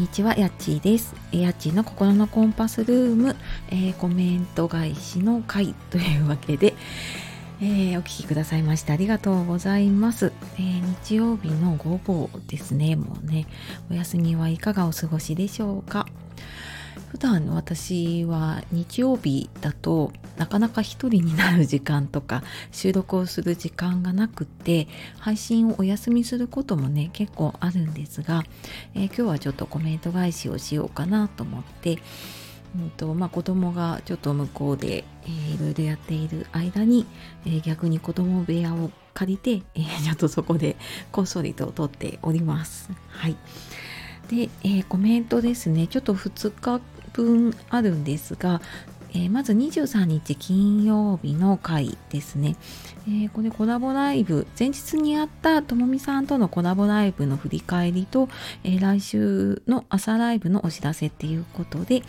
にちは、やっちーです。やっちーの心のコンパスルーム、えー、コメント返しの回というわけで、えー、お聴きくださいましてありがとうございます、えー、日曜日の午後ですね、もうね、お休みはいかがお過ごしでしょうか？普段私は日曜日だとなかなか一人になる時間とか収録をする時間がなくて配信をお休みすることもね結構あるんですが、えー、今日はちょっとコメント返しをしようかなと思って、うんとまあ、子供がちょっと向こうで、えー、いろいろやっている間に、えー、逆に子供部屋を借りて、えー、ちょっとそこでこっそりと撮っております。はい。で、えー、コメントですねちょっと2日分あるんですが、えー、まず23日金曜日の回ですね、えー、これコラボライブ前日にあったともみさんとのコラボライブの振り返りと、えー、来週の朝ライブのお知らせっていうことで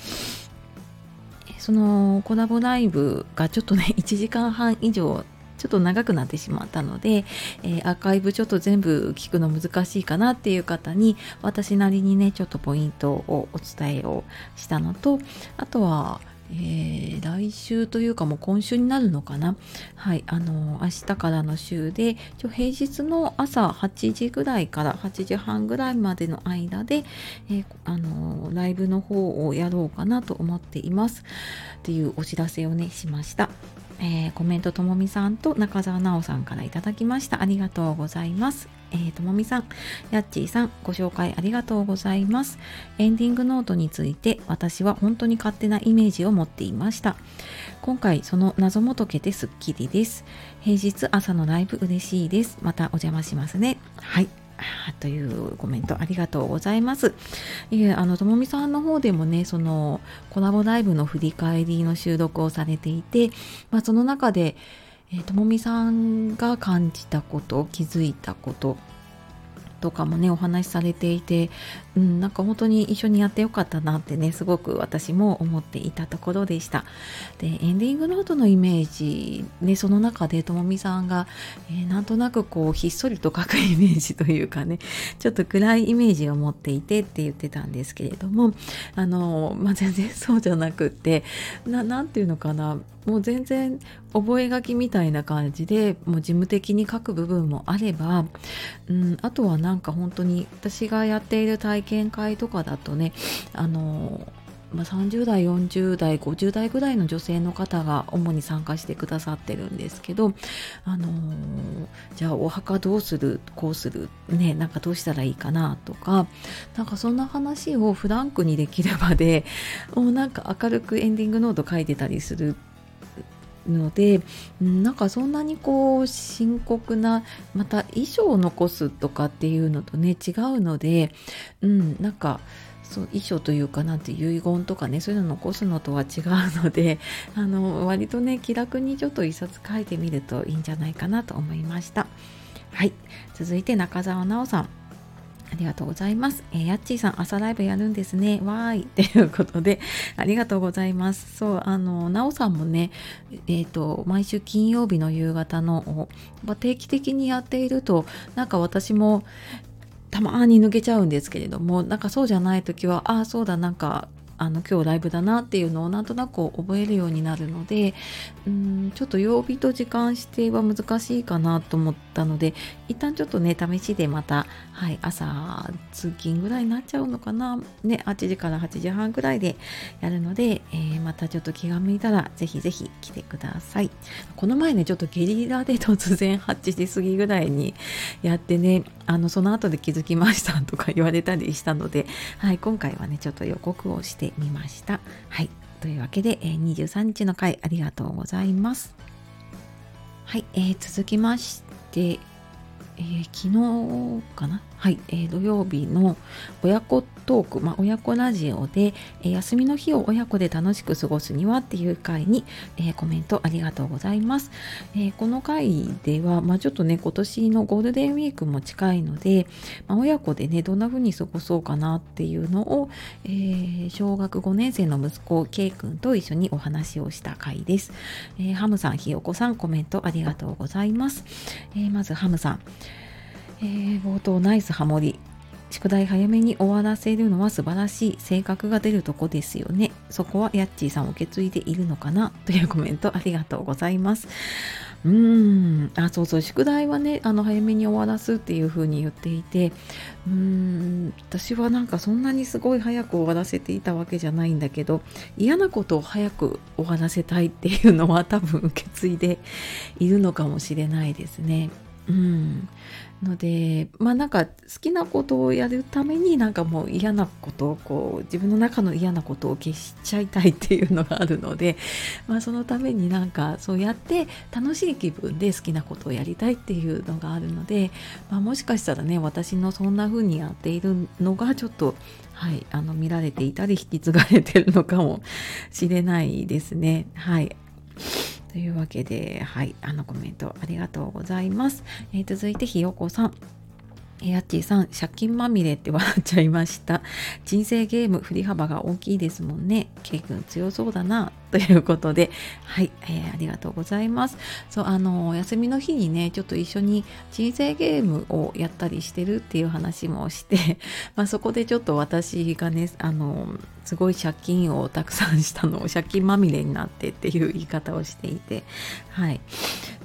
そのコラボライブがちょっとね1時間半以上ちょっと長くなってしまったので、えー、アーカイブちょっと全部聞くの難しいかなっていう方に私なりにねちょっとポイントをお伝えをしたのとあとはえー、来週というかもう今週になるのかな。はいあの明日からの週でちょ平日の朝8時ぐらいから8時半ぐらいまでの間で、えー、あのライブの方をやろうかなと思っています。っていうお知らせをねしました。えー、コメントともみさんと中澤奈緒さんからいただきましたありがとうございますえ、ともみさん、やっちーさん、ご紹介ありがとうございます。エンディングノートについて、私は本当に勝手なイメージを持っていました。今回、その謎も解けてすっきりです。平日朝のライブ嬉しいです。またお邪魔しますね。はい。というコメントありがとうございます。いえ、あの、ともみさんの方でもね、そのコラボライブの振り返りの収録をされていて、まあ、その中で、えー、ともみさんが感じたこと気づいたこととかもねお話しされていて、うん、なんか本当に一緒にやってよかったなってねすごく私も思っていたところでした。でエンディングノートのイメージねその中でともみさんが、えー、なんとなくこうひっそりと書くイメージというかねちょっと暗いイメージを持っていてって言ってたんですけれどもあの、まあ、全然そうじゃなくって何て言うのかなもう全然覚書みたいな感じでもう事務的に書く部分もあれば、うん、あとはなんか本当に私がやっている体験会とかだとねあのまあ、30代40代50代ぐらいの女性の方が主に参加してくださってるんですけど、あのー、じゃあお墓どうするこうするねなんかどうしたらいいかなとかなんかそんな話をフランクにできる場でもうなんか明るくエンディングノート書いてたりするのでなんかそんなにこう深刻なまた衣装を残すとかっていうのとね違うので、うん、なんかそう衣装というかなんて遺言とかねそういうの残すのとは違うので あの割とね気楽にちょっと一冊書いてみるといいんじゃないかなと思いました。はい。続いて中澤奈緒さん。ありがとうございます。えー、やっちーさん、朝ライブやるんですね。わーい。ということで、ありがとうございます。そう、あの、なおさんもね、えっ、ー、と、毎週金曜日の夕方の、ま定期的にやっていると、なんか私も、たまに抜けちゃうんですけれども、なんかそうじゃない時は、ああ、そうだ、なんか、あの今日ライブだなっていうのをなんとなく覚えるようになるのでうんちょっと曜日と時間指定は難しいかなと思ったので一旦ちょっとね試しでまた、はい、朝通勤ぐらいになっちゃうのかな。ね8時から8時半ぐらいでやるので、えー、またちょっと気が向いたらぜひぜひ来てください。この前ねちょっとゲリラで突然8時過ぎぐらいにやってねあのその後で気づきましたとか言われたりしたので、はい、今回はねちょっと予告をしてみました。はい。というわけで、えー、23日の回ありがとうございます。はい、えー、続きまして、えー、昨日かな？はい、えー、土曜日の親子トーク、まあ、親子ラジオで、えー、休みの日を親子で楽しく過ごすにはっていう回に、えー、コメントありがとうございます。え、この回では、まあ、ちょっとね、今年のゴールデンウィークも近いので、まあ、親子でね、どんな風に過ごそうかなっていうのを、え、小学5年生の息子、K 君と一緒にお話をした回です。え、ハムさん、ひよこさん、コメントありがとうございます。え、まず、ハムさん。えー、冒頭ナイスハモリ。宿題早めに終わらせるのは素晴らしい性格が出るとこですよね。そこはヤッチーさんを受け継いでいるのかな？というコメントありがとうございます。うーん。あそうそう。宿題はねあの早めに終わらすっていう風に言っていてうーん。私はなんかそんなにすごい早く終わらせていたわけじゃないんだけど嫌なことを早く終わらせたいっていうのは多分受け継いでいるのかもしれないですね。うん、のでまあなんか好きなことをやるためになんかもう嫌なことをこう自分の中の嫌なことを消しちゃいたいっていうのがあるので、まあ、そのためになんかそうやって楽しい気分で好きなことをやりたいっていうのがあるので、まあ、もしかしたらね私のそんな風にやっているのがちょっとはい、あの見られていたり引き継がれてるのかもしれないですね。はいというわけで、はい、あのコメントありがとうございます。えー、続いてひよこさん。やっちーさん、借金まみれって笑っちゃいました。人生ゲーム、振り幅が大きいですもんね。ケイ君強そうだな。ということで、はい、えー、ありがとうございます。そう、あの、休みの日にね、ちょっと一緒に人生ゲームをやったりしてるっていう話もして、まあ、そこでちょっと私がね、あの、すごい借金をたくさんしたのを借金まみれになってっていう言い方をしていて、はい。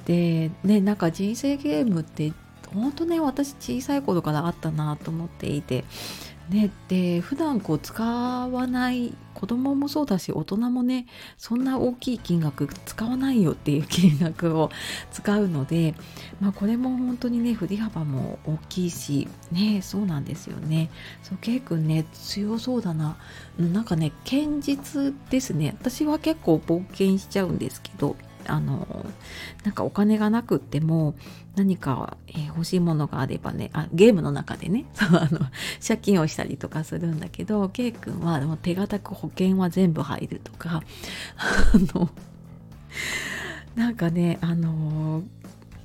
で、ね、なんか人生ゲームって本当ね私小さい頃からあったなと思っていて。ねで普段こう使わない子供もそうだし大人もねそんな大きい金額使わないよっていう金額を使うので、まあ、これも本当にね振り幅も大きいしねそうなんですよね。そう K 君ね強そうだな。なんかね堅実ですね。私は結構冒険しちゃうんですけどあのなんかお金がなくっても何か、えー、欲しいものがあればねあゲームの中でね そうあの借金をしたりとかするんだけど K 君はでも手堅く保険は全部入るとかあのなんかねあの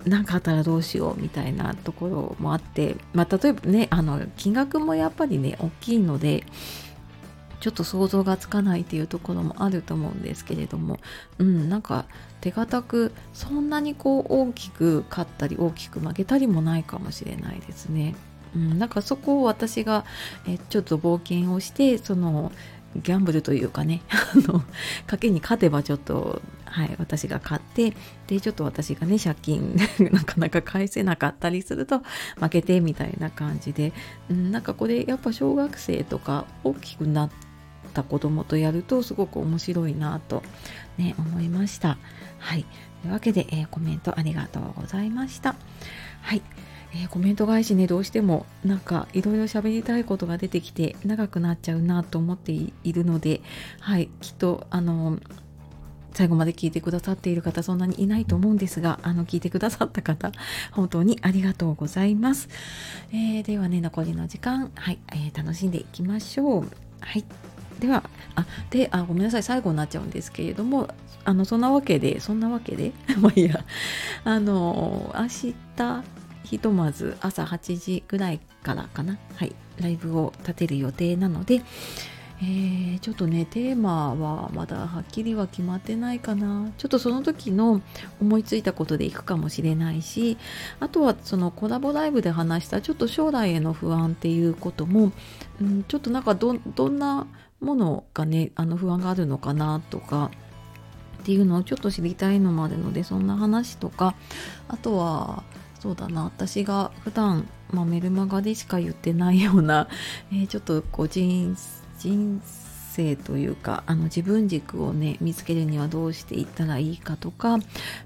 何かあったらどうしようみたいなところもあって、まあ、例えばねあの金額もやっぱりね大きいのでちょっと想像がつかないっていうところもあると思うんですけれどもうんなんか手堅くそんなにこう大きく勝ったり大きく負けたりもないかもしれないですね。うん、なんかそこを私がえちょっと冒険をしてそのギャンブルというかね あの賭けに勝てばちょっと、はい、私が勝ってでちょっと私がね借金 なかなか返せなかったりすると負けてみたいな感じで、うん、なんかこれやっぱ小学生とか大きくなってった子供とやるとすごく面白いなと、ね、思いました。はい。というわけで、えー、コメントありがとうございました。はい。えー、コメント返しね、どうしてもなんかいろいろ喋りたいことが出てきて長くなっちゃうなと思っているので、はい、きっとあの最後まで聞いてくださっている方そんなにいないと思うんですがあの聞いてくださった方本当にありがとうございます、えー、ではね残りの時間はい、えー、楽しんでいきましょうはいではあであごめんなさい最後になっちゃうんですけれどもあのそんなわけでそんなわけで まあいいや。あの明日ひとまず朝8時ぐらいからかな。はいライブを立てる予定なのでえー、ちょっとねテーマはまだはっきりは決まってないかな。ちょっとその時の思いついたことでいくかもしれないしあとはそのコラボライブで話したちょっと将来への不安っていうことも、うん、ちょっとなんかどんなものがねあの不安があるのかなとかっていうのをちょっと知りたいのもあるのでそんな話とかあとはそうだな私が普段まあ、メルマガでしか言ってないような、えー、ちょっとこう人人生というかあの自分軸をね見つけるにはどうしていったらいいかとか、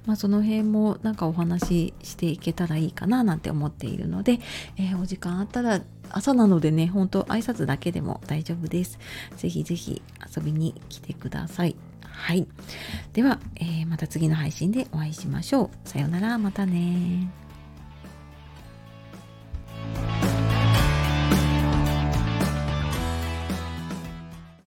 まあ、その辺もなんかお話ししていけたらいいかななんて思っているので、えー、お時間あったら朝なのでねほんと挨拶だけでも大丈夫です。ぜひぜひ遊びに来てください。はい。では、えー、また次の配信でお会いしましょう。さようなら、またね